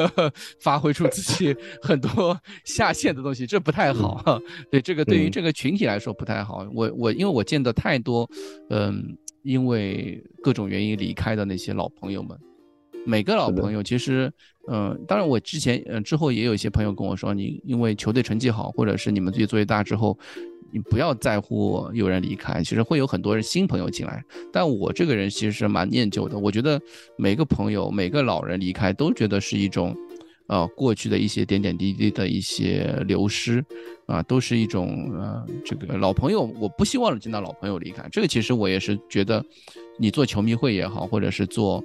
发挥出自己很多下线的东西，这不太好。对这个对于这个群体来说不太好。我我因为我见的太多，嗯。因为各种原因离开的那些老朋友们，每个老朋友其实，嗯，当然我之前，嗯，之后也有一些朋友跟我说，你因为球队成绩好，或者是你们自己作业大之后，你不要在乎有人离开，其实会有很多人新朋友进来。但我这个人其实是蛮念旧的，我觉得每个朋友、每个老人离开，都觉得是一种。啊，过去的一些点点滴滴的一些流失，啊，都是一种呃，这个老朋友，我不希望见到老朋友离开。这个其实我也是觉得，你做球迷会也好，或者是做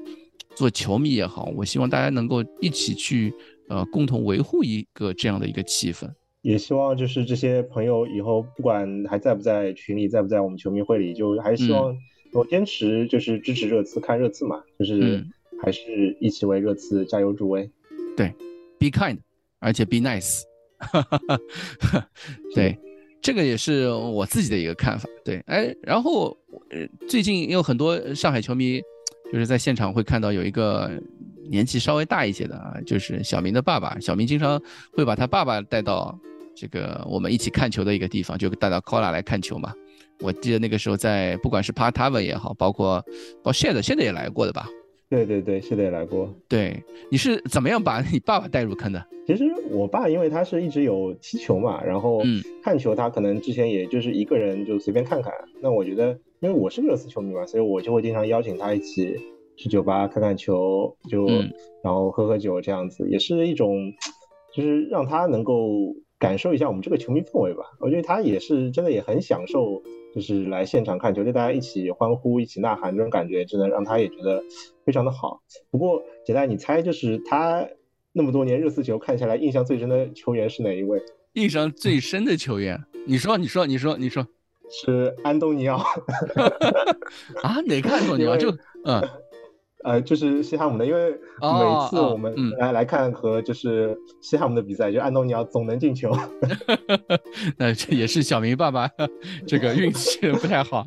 做球迷也好，我希望大家能够一起去呃，共同维护一个这样的一个气氛。也希望就是这些朋友以后不管还在不在群里，在不在我们球迷会里，就还是希望我坚持就是支持热刺，看热刺嘛，就是还是一起为热刺加油助威。对。Be kind，而且 be nice，对，这个也是我自己的一个看法。对，哎，然后呃，最近有很多上海球迷，就是在现场会看到有一个年纪稍微大一些的啊，就是小明的爸爸。小明经常会把他爸爸带到这个我们一起看球的一个地方，就带到 Cola 来看球嘛。我记得那个时候在不管是 Partava 也好，包括包括 Shed Shed 也来过的吧。对对对，是的也来过。对，你是怎么样把你爸爸带入坑的？其实我爸因为他是一直有踢球嘛，然后看球他可能之前也就是一个人就随便看看。那我觉得，因为我是热刺球迷嘛，所以我就会经常邀请他一起去酒吧看看球，就然后喝喝酒这样子，也是一种就是让他能够感受一下我们这个球迷氛围吧。我觉得他也是真的也很享受。就是来现场看球，就大家一起欢呼、一起呐喊，这种感觉真的让他也觉得非常的好。不过，简单，你猜，就是他那么多年热刺球看下来，印象最深的球员是哪一位？印象最深的球员，你说，你说，你说，你说，是安东尼奥。啊，哪个安东尼奥？就嗯。呃，就是西汉姆的，因为每次我们来来看和就是西汉姆的比赛，就安东尼奥总能进球。那这也是小明爸爸这个运气不太好。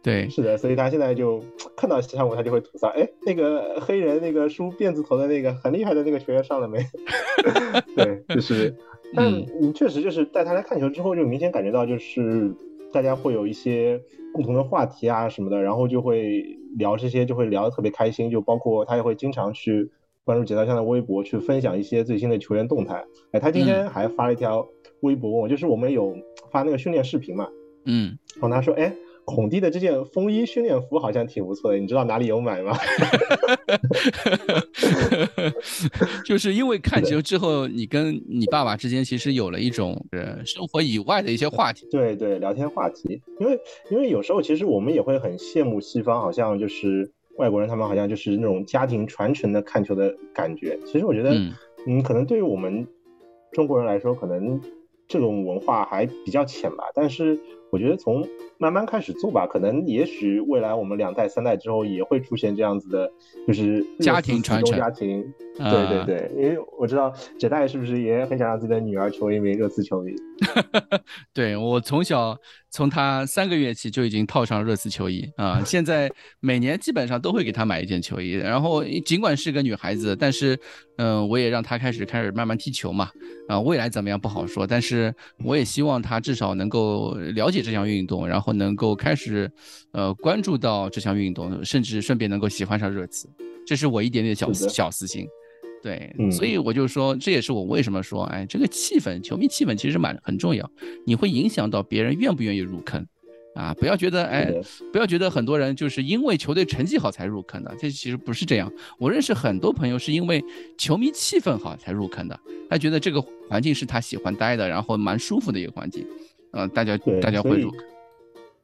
对，是的，所以他现在就看到西汉姆，他就会吐槽：哎，那个黑人那个梳辫子头的那个很厉害的那个球员上了没？对，就是，但你确实就是带他来看球之后，就明显感觉到就是大家会有一些共同的话题啊什么的，然后就会。聊这些就会聊得特别开心，就包括他也会经常去关注解道箱的微博，去分享一些最新的球员动态。哎，他今天还发了一条微博问我，就是我们有发那个训练视频嘛？嗯，然后他说，哎。孔蒂的这件风衣训练服好像挺不错的，你知道哪里有买吗？就是因为看球之后，你跟你爸爸之间其实有了一种呃生活以外的一些话题。对对，聊天话题。因为因为有时候其实我们也会很羡慕西方，好像就是外国人他们好像就是那种家庭传承的看球的感觉。其实我觉得，嗯，可能对于我们中国人来说，可能这种文化还比较浅吧。但是我觉得从慢慢开始做吧，可能也许未来我们两代三代之后也会出现这样子的，就是家庭传承。家庭，对对对，因为我知道姐代是不是也很想让自己的女儿成为一名热刺球迷？对我从小从她三个月起就已经套上热刺球衣啊，现在每年基本上都会给她买一件球衣。然后尽管是个女孩子，但是嗯，我也让她开始开始慢慢踢球嘛。啊，未来怎么样不好说，但是我也希望她至少能够了解这项运动，然后。能够开始，呃，关注到这项运动，甚至顺便能够喜欢上热刺，这是我一点点小小私心。对，所以我就说，这也是我为什么说，哎，这个气氛，球迷气氛其实蛮很重要，你会影响到别人愿不愿意入坑啊！不要觉得，哎，不要觉得很多人就是因为球队成绩好才入坑的，这其实不是这样。我认识很多朋友是因为球迷气氛好才入坑的，他觉得这个环境是他喜欢待的，然后蛮舒服的一个环境，呃，大家大家会入。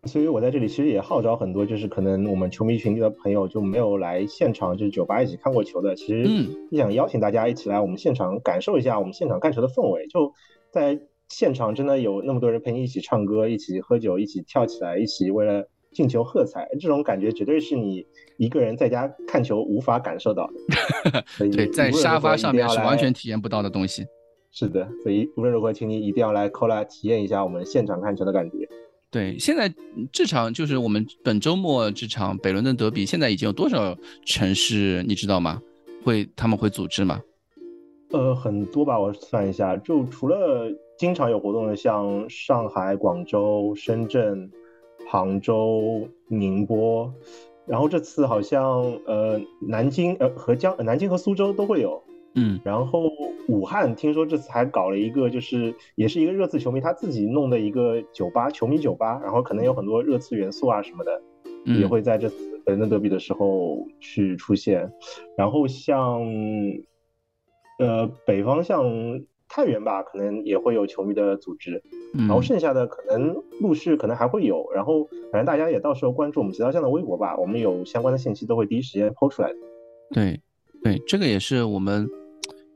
所以我在这里其实也号召很多，就是可能我们球迷群里的朋友就没有来现场，就是酒吧一起看过球的，其实也想邀请大家一起来我们现场感受一下我们现场看球的氛围。就在现场真的有那么多人陪你一起唱歌，一起喝酒，一起跳起来，一起为了进球喝彩，这种感觉绝对是你一个人在家看球无法感受到的。对，在沙发上面是完全体验不到的东西。是的，所以无论如何，请你一定要来 c o l a 体验一下我们现场看球的感觉。对，现在这场就是我们本周末这场北伦敦德比，现在已经有多少城市你知道吗？会他们会组织吗？呃，很多吧，我算一下，就除了经常有活动的，像上海、广州、深圳、杭州、宁波，然后这次好像呃南京呃和江南京和苏州都会有。嗯，然后武汉听说这次还搞了一个，就是也是一个热刺球迷他自己弄的一个酒吧，球迷酒吧，然后可能有很多热刺元素啊什么的，也会在这次伦敦德比的时候去出现。然后像呃北方像太原吧，可能也会有球迷的组织，然后剩下的可能陆续可能还会有。然后反正大家也到时候关注我们其他项的微博吧，我们有相关的信息都会第一时间抛出来的。对，对，这个也是我们。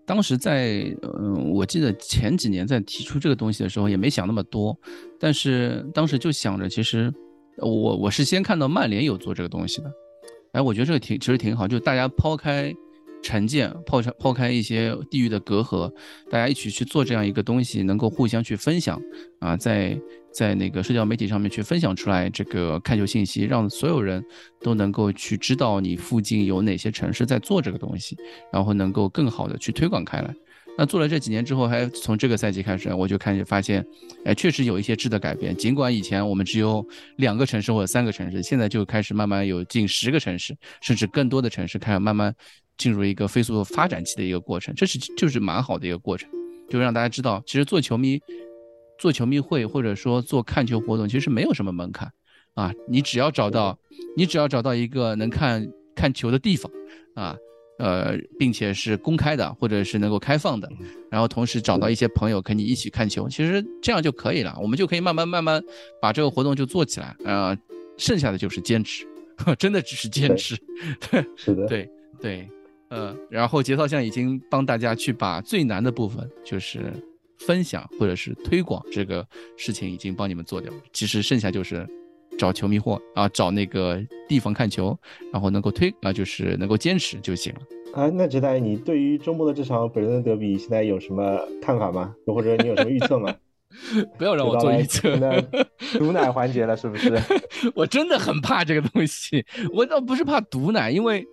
当时在，嗯，我记得前几年在提出这个东西的时候，也没想那么多，但是当时就想着，其实我我是先看到曼联有做这个东西的，哎，我觉得这个挺其实挺好，就大家抛开。成见，抛开抛开一些地域的隔阂，大家一起去做这样一个东西，能够互相去分享啊，在在那个社交媒体上面去分享出来这个看球信息，让所有人都能够去知道你附近有哪些城市在做这个东西，然后能够更好的去推广开来。那做了这几年之后，还从这个赛季开始，我就开始发现，哎，确实有一些质的改变。尽管以前我们只有两个城市或者三个城市，现在就开始慢慢有近十个城市，甚至更多的城市开始慢慢。进入一个飞速发展期的一个过程，这是就是蛮好的一个过程，就让大家知道，其实做球迷、做球迷会或者说做看球活动，其实没有什么门槛啊，你只要找到，你只要找到一个能看看球的地方啊，呃，并且是公开的或者是能够开放的，然后同时找到一些朋友跟你一起看球，其实这样就可以了，我们就可以慢慢慢慢把这个活动就做起来，呃，剩下的就是坚持，真的只是坚持，对，是的，对 对。呃，然后节操像已经帮大家去把最难的部分，就是分享或者是推广这个事情，已经帮你们做掉了。其实剩下就是找球迷货啊，找那个地方看球，然后能够推啊，就是能够坚持就行了。啊，那直代，你对于周末的这场北伦敦德比现在有什么看法吗？或者你有什么预测吗？不要让我做预测。毒奶环节了，是不是？我真的很怕这个东西。我倒不是怕毒奶，因为。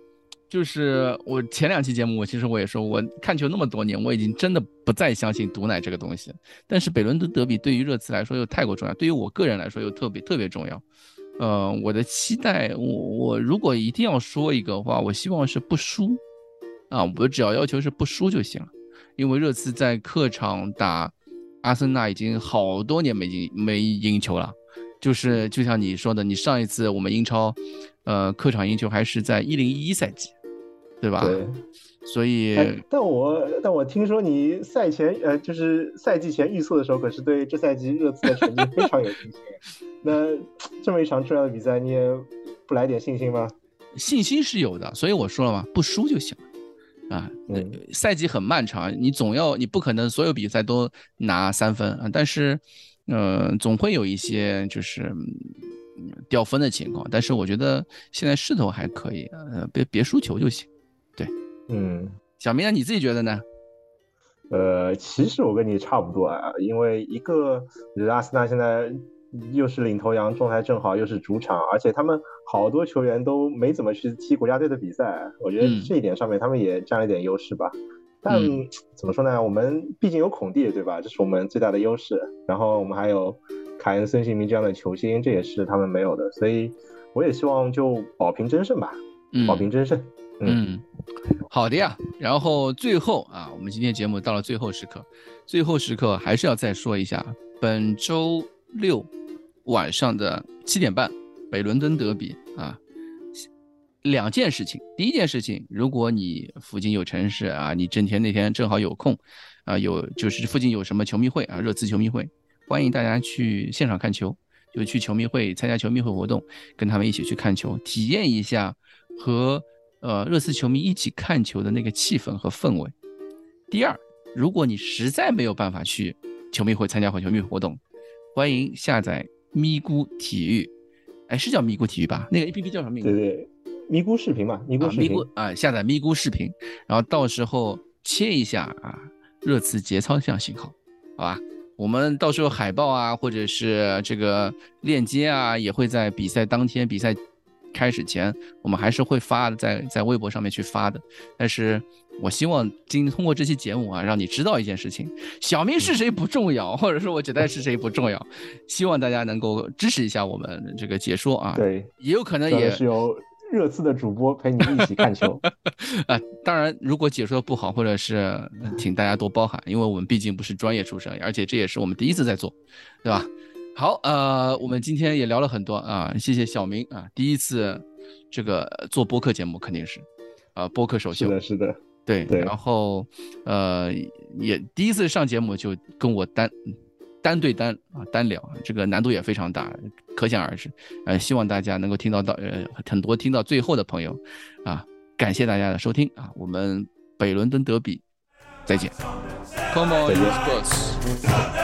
就是我前两期节目，我其实我也说，我看球那么多年，我已经真的不再相信毒奶这个东西。但是北伦敦德比对于热刺来说又太过重要，对于我个人来说又特别特别重要。呃，我的期待，我我如果一定要说一个话，我希望是不输啊，我只要要求是不输就行了。因为热刺在客场打阿森纳已经好多年没赢没赢球了，就是就像你说的，你上一次我们英超，呃，客场赢球还是在一零一赛季。对吧？对，所以，但我但我听说你赛前呃，就是赛季前预测的时候，可是对这赛季热刺的成绩非常有信心。那这么一场重要的比赛，你也不来点信心吗？信心是有的，所以我说了嘛，不输就行了啊。赛季很漫长，你总要，你不可能所有比赛都拿三分啊。但是，呃，总会有一些就是掉分的情况。但是我觉得现在势头还可以，呃，别别输球就行。对，嗯，小明，你自己觉得呢？呃，其实我跟你差不多啊，因为一个，我觉得阿森纳现在又是领头羊，状态正好，又是主场，而且他们好多球员都没怎么去踢国家队的比赛，我觉得这一点上面他们也占了一点优势吧。但怎么说呢？我们毕竟有孔蒂，对吧？这是我们最大的优势。然后我们还有凯恩、孙兴民这样的球星，这也是他们没有的。所以我也希望就保平争胜吧，保平争胜。嗯，嗯好的呀。然后最后啊，我们今天节目到了最后时刻，最后时刻还是要再说一下，本周六晚上的七点半，北伦敦德比啊，两件事情。第一件事情，如果你附近有城市啊，你整天那天正好有空啊，有就是附近有什么球迷会啊，热刺球迷会，欢迎大家去现场看球，就去球迷会参加球迷会活动，跟他们一起去看球，体验一下和。呃，热刺球迷一起看球的那个气氛和氛围。第二，如果你实在没有办法去球迷会参加会球迷活动，欢迎下载咪咕体育，哎，是叫咪咕体育吧？那个 A P P 叫什么名字？对对，咪咕视频嘛，咪咕视频啊，下载咪咕视频，然后到时候切一下啊，热刺节操这样信号，好吧？我们到时候海报啊，或者是这个链接啊，也会在比赛当天比赛。开始前，我们还是会发的，在在微博上面去发的。但是我希望今通过这期节目啊，让你知道一件事情：小明是谁不重要，或者说我觉得是谁不重要。希望大家能够支持一下我们这个解说啊。对，也有可能也是由热刺的主播陪你一起看球 啊。当然，如果解说不好，或者是请大家多包涵，因为我们毕竟不是专业出身，而且这也是我们第一次在做，对吧？好，呃，我们今天也聊了很多啊，谢谢小明啊，第一次这个做播客节目肯定是，啊，播客首秀，是的，是的，对，然后呃，也第一次上节目就跟我单单对单啊单聊，这个难度也非常大，可想而知，呃，希望大家能够听到到呃很多听到最后的朋友啊，感谢大家的收听啊，我们北伦敦德比再见，Come on，再见。